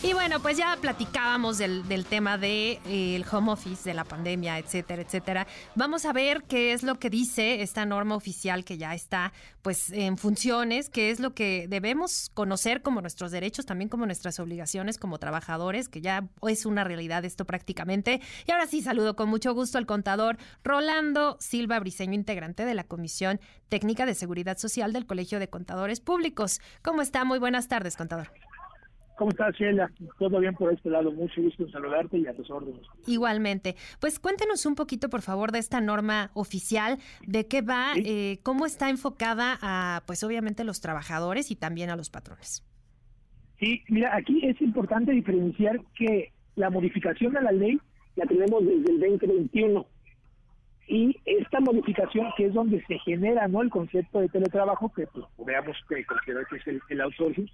Y bueno, pues ya platicábamos del, tema del de, eh, home office, de la pandemia, etcétera, etcétera. Vamos a ver qué es lo que dice esta norma oficial que ya está pues en funciones, qué es lo que debemos conocer como nuestros derechos, también como nuestras obligaciones como trabajadores, que ya es una realidad esto prácticamente. Y ahora sí, saludo con mucho gusto al contador Rolando Silva Briseño, integrante de la Comisión Técnica de Seguridad Social del Colegio de Contadores Públicos. ¿Cómo está? Muy buenas tardes, contador. ¿Cómo estás, Sheila? Todo bien por este lado. Mucho gusto en saludarte y a tus órdenes. Igualmente. Pues cuéntenos un poquito, por favor, de esta norma oficial, de qué va, eh, cómo está enfocada a, pues obviamente, los trabajadores y también a los patrones. Sí, mira, aquí es importante diferenciar que la modificación a la ley la tenemos desde el 2021 y esta modificación que es donde se genera no el concepto de teletrabajo que pues veamos que considero que es el, el outsourcing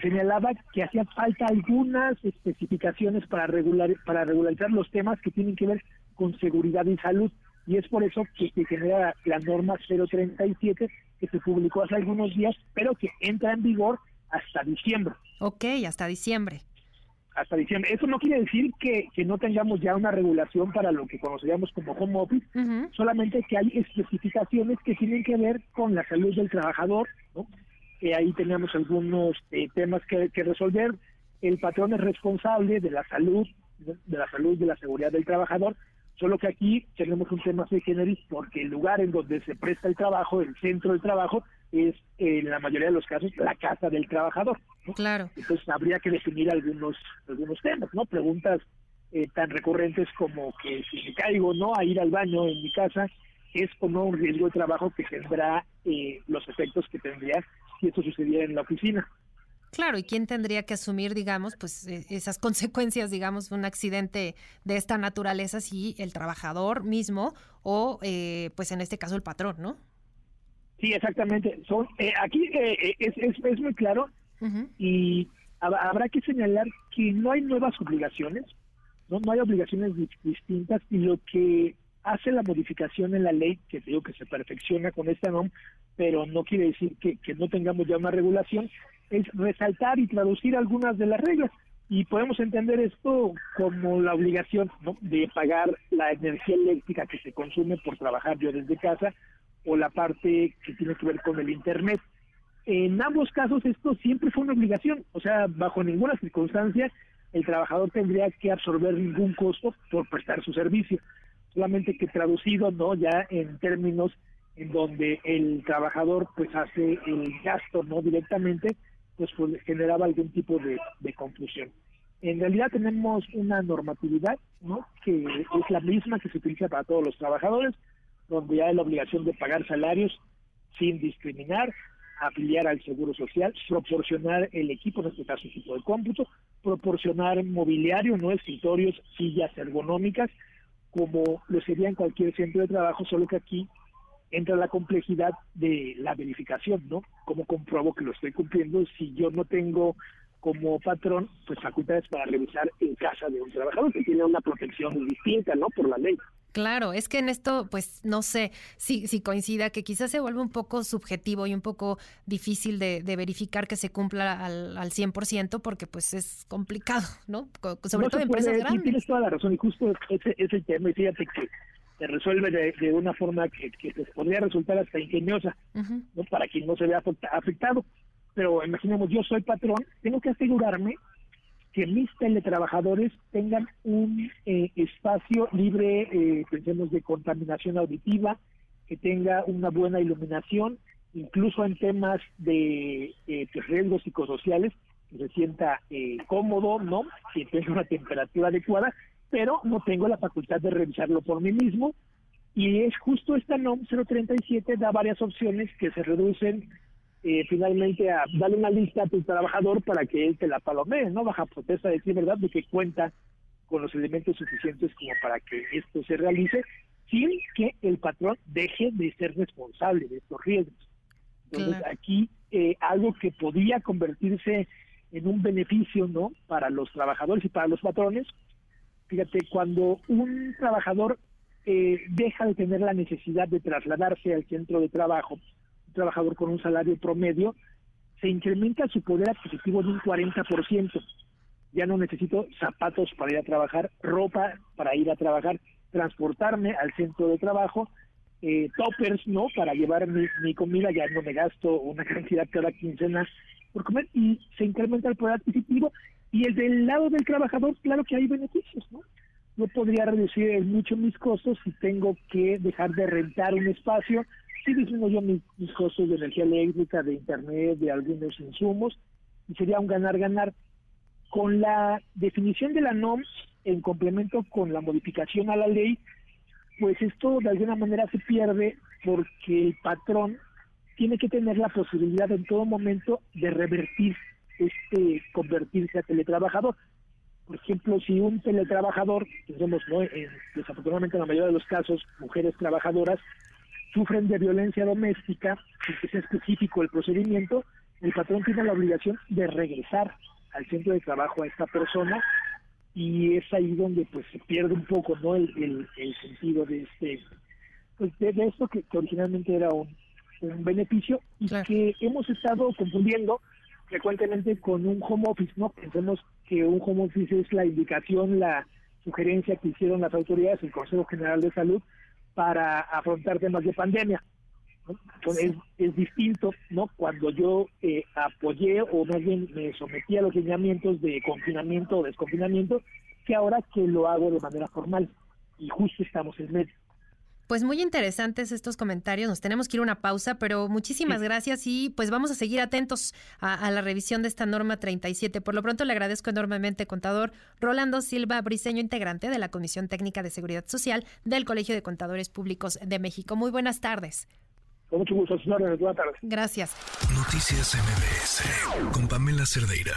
señalaba que hacía falta algunas especificaciones para regular para regularizar los temas que tienen que ver con seguridad y salud y es por eso que se genera la norma 037 que se publicó hace algunos días pero que entra en vigor hasta diciembre. Ok, hasta diciembre. Hasta diciembre. Eso no quiere decir que, que no tengamos ya una regulación para lo que conoceríamos como home office, solamente que hay especificaciones que tienen que ver con la salud del trabajador, ¿no? Ahí teníamos algunos eh, temas que, resolver. El patrón es responsable de la salud, de la salud, de la seguridad del trabajador, solo que aquí tenemos un tema de generis porque el lugar en donde se presta el trabajo, el centro del trabajo, es en la mayoría de los casos la casa del trabajador. Claro. Entonces habría que definir algunos algunos temas, ¿no? Preguntas eh, tan recurrentes como que si me caigo no a ir al baño en mi casa es o no un riesgo de trabajo que tendrá eh, los efectos que tendría si esto sucediera en la oficina. Claro, ¿y quién tendría que asumir, digamos, pues e, esas consecuencias, digamos, de un accidente de esta naturaleza si el trabajador mismo o, eh, pues en este caso, el patrón, ¿no? Sí, exactamente. Son, eh, aquí eh, es, es, muy claro y habrá que señalar que no hay nuevas obligaciones, no, no hay obligaciones distintas y lo que hace la modificación en la ley, que digo que se perfecciona con esta NOM, pero no quiere decir que, no tengamos ya una regulación, es resaltar y traducir algunas de las reglas. Y podemos entender esto como la obligación de pagar la energía eléctrica que se consume por trabajar yo desde casa o la parte que tiene que ver con el Internet. En ambos casos esto siempre fue una obligación, o sea, bajo ninguna circunstancia el trabajador tendría que absorber ningún costo por prestar su servicio solamente que traducido no ya en términos en donde el trabajador pues hace el gasto no directamente pues, pues generaba algún tipo de, confusión. En realidad tenemos una normatividad no que es la misma que se utiliza para todos los trabajadores donde ya hay la obligación de pagar salarios sin discriminar afiliar al seguro social, proporcionar el equipo, en este caso equipo de cómputo, proporcionar mobiliario, no escritorios, sillas ergonómicas, como lo sería en cualquier centro de trabajo, solo que aquí entra la complejidad de la verificación, ¿no? ¿Cómo compruebo que lo estoy cumpliendo si yo no tengo como patrón pues facultades para revisar en casa de un trabajador que tiene una protección distinta, ¿no? Por la ley. Claro, es que en esto, pues no sé si, si coincida que quizás se vuelve un poco subjetivo y un poco difícil de, verificar que se cumpla al, al 100% porque pues es complicado, ¿no? Sobre todo en empresas grandes. Tienes toda la razón y justo ese es el tema y fíjate que se resuelve de, una forma que, que podría resultar hasta ingeniosa, ¿no? Para quien no se vea afectado. Pero imaginemos, yo soy patrón, tengo que asegurarme que mis teletrabajadores tengan un eh, espacio libre, eh, pensemos, de contaminación auditiva, que tenga una buena iluminación, incluso en temas de eh, pues, riesgos psicosociales, que se sienta eh, cómodo, ¿no? Que tenga una temperatura adecuada, pero no tengo la facultad de revisarlo por mí mismo. Y es justo esta NOM 037 da varias opciones que se reducen eh, finalmente a darle una lista a tu trabajador para que él te la palomee, ¿no? Baja protesta de decir verdad de que cuenta con los elementos suficientes como para que esto se realice sin que el patrón deje de ser responsable de estos riesgos. Entonces aquí eh, algo que podía convertirse en un beneficio, ¿no? Para los trabajadores y para los patrones. Fíjate, cuando un trabajador eh, deja de tener la necesidad de trasladarse al centro de trabajo, trabajador con un salario promedio, se incrementa su poder adquisitivo en un 40%. Ya no necesito zapatos para ir a trabajar, ropa para ir a trabajar, transportarme al centro de trabajo, eh, toppers, ¿no? Para llevar mi, mi, comida, ya no me gasto una cantidad cada quincena por comer y se incrementa el poder adquisitivo. Y el del lado del trabajador, claro que hay beneficios, ¿no? Yo podría reducir mucho mis costos si tengo que dejar de rentar un espacio, si disminuyo mis, mis costos de energía eléctrica, de internet, de algunos insumos, y sería un ganar-ganar. Con la definición de la NOM, en complemento con la modificación a la ley, pues esto de alguna manera se pierde porque el patrón tiene que tener la posibilidad en todo momento de revertir este convertirse a teletrabajador. Por ejemplo, si un teletrabajador, pensemos, ¿no? desafortunadamente en la mayoría de los casos, mujeres trabajadoras, sufren de violencia doméstica, sin que sea específico el procedimiento, el patrón tiene la obligación de regresar al centro de trabajo a esta persona y es ahí donde pues se pierde un poco no el, el, sentido de este pues de, esto que, originalmente era un, un beneficio y que hemos estado confundiendo frecuentemente con un home office no pensemos que un home office es la indicación la sugerencia que hicieron las autoridades el Consejo General de Salud para afrontar temas de pandemia es, es, distinto, ¿no? Cuando yo eh, apoyé o más bien me sometí a los lineamientos de confinamiento o desconfinamiento, que ahora que lo hago de manera formal. Y justo estamos en medio. Pues muy interesantes estos comentarios. Nos tenemos que ir a una pausa, pero muchísimas gracias y pues vamos a seguir atentos a, la revisión de esta norma 37. Por lo pronto le agradezco enormemente, contador Rolando Silva Briseño, integrante de la Comisión Técnica de Seguridad Social del Colegio de Contadores Públicos de México. Muy buenas tardes. Con mucho gusto, señores. Buenas tardes. Gracias. Noticias MBS con Pamela Cerdeira.